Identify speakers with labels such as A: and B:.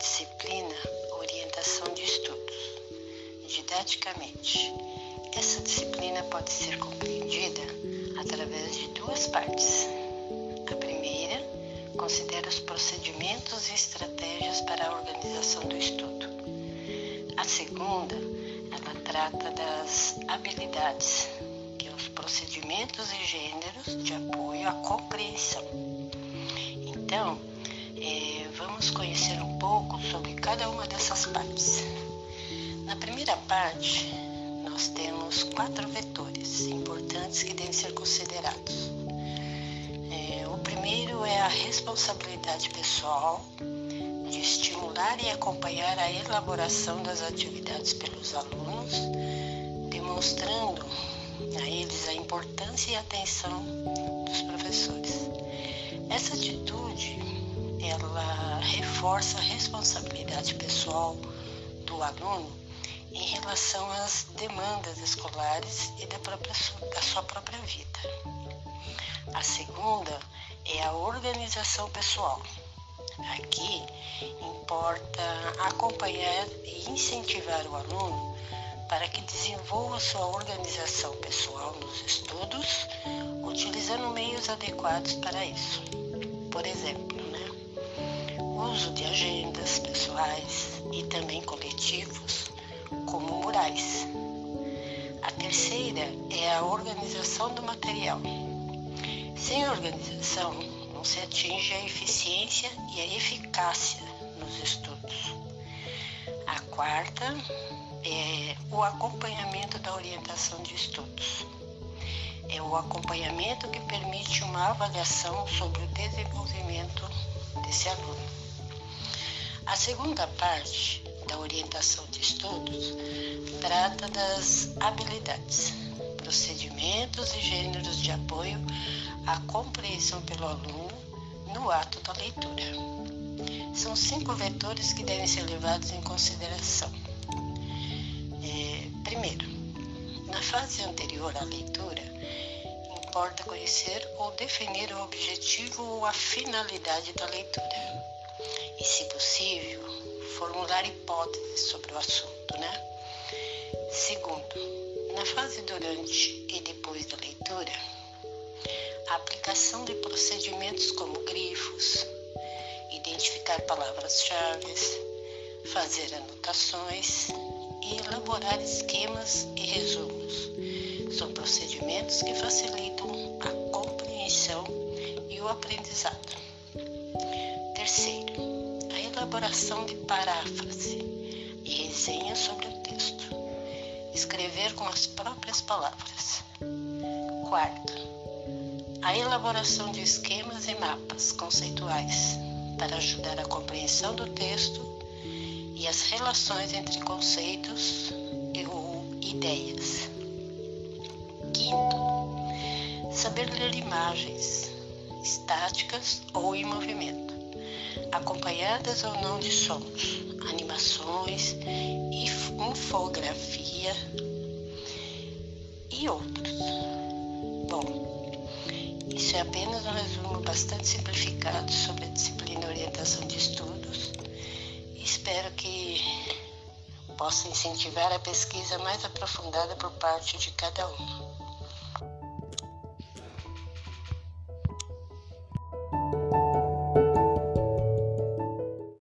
A: disciplina Orientação de Estudos. Didaticamente, essa disciplina pode ser compreendida através de duas partes. A primeira considera os procedimentos e estratégias para a organização do estudo. A segunda, ela trata das habilidades, que são os procedimentos e gêneros de apoio à compreensão. Então, é, vamos conhecer um pouco sobre cada uma dessas partes. Na primeira parte, nós temos quatro vetores importantes que devem ser considerados. É, o primeiro é a responsabilidade pessoal de estimular e acompanhar a elaboração das atividades pelos alunos, demonstrando a eles a importância e atenção dos professores. Essa atitude ela reforça a responsabilidade pessoal do aluno em relação às demandas escolares e da, própria, da sua própria vida. A segunda é a organização pessoal. Aqui importa acompanhar e incentivar o aluno para que desenvolva sua organização pessoal nos estudos, utilizando meios adequados para isso. Por exemplo, uso de agendas pessoais e também coletivos como murais. A terceira é a organização do material. Sem organização, não se atinge a eficiência e a eficácia nos estudos. A quarta é o acompanhamento da orientação de estudos. É o acompanhamento que permite uma avaliação sobre o desenvolvimento desse aluno. A segunda parte da orientação de estudos trata das habilidades, procedimentos e gêneros de apoio à compreensão pelo aluno no ato da leitura. São cinco vetores que devem ser levados em consideração. É, primeiro, na fase anterior à leitura, importa conhecer ou definir o objetivo ou a finalidade da leitura. E, se possível, formular hipóteses sobre o assunto, né? Segundo, na fase durante e depois da leitura, a aplicação de procedimentos como grifos, identificar palavras-chave, fazer anotações e elaborar esquemas e resumos. São procedimentos que facilitam a compreensão e o aprendizado. Terceiro, elaboração de paráfrase e resenha sobre o texto. Escrever com as próprias palavras. Quarto, a elaboração de esquemas e mapas conceituais para ajudar a compreensão do texto e as relações entre conceitos ou ideias. Quinto, saber ler imagens estáticas ou em movimento acompanhadas ou não de sons, animações, infografia e outros. Bom, isso é apenas um resumo bastante simplificado sobre a disciplina Orientação de Estudos espero que possa incentivar a pesquisa mais aprofundada por parte de cada um.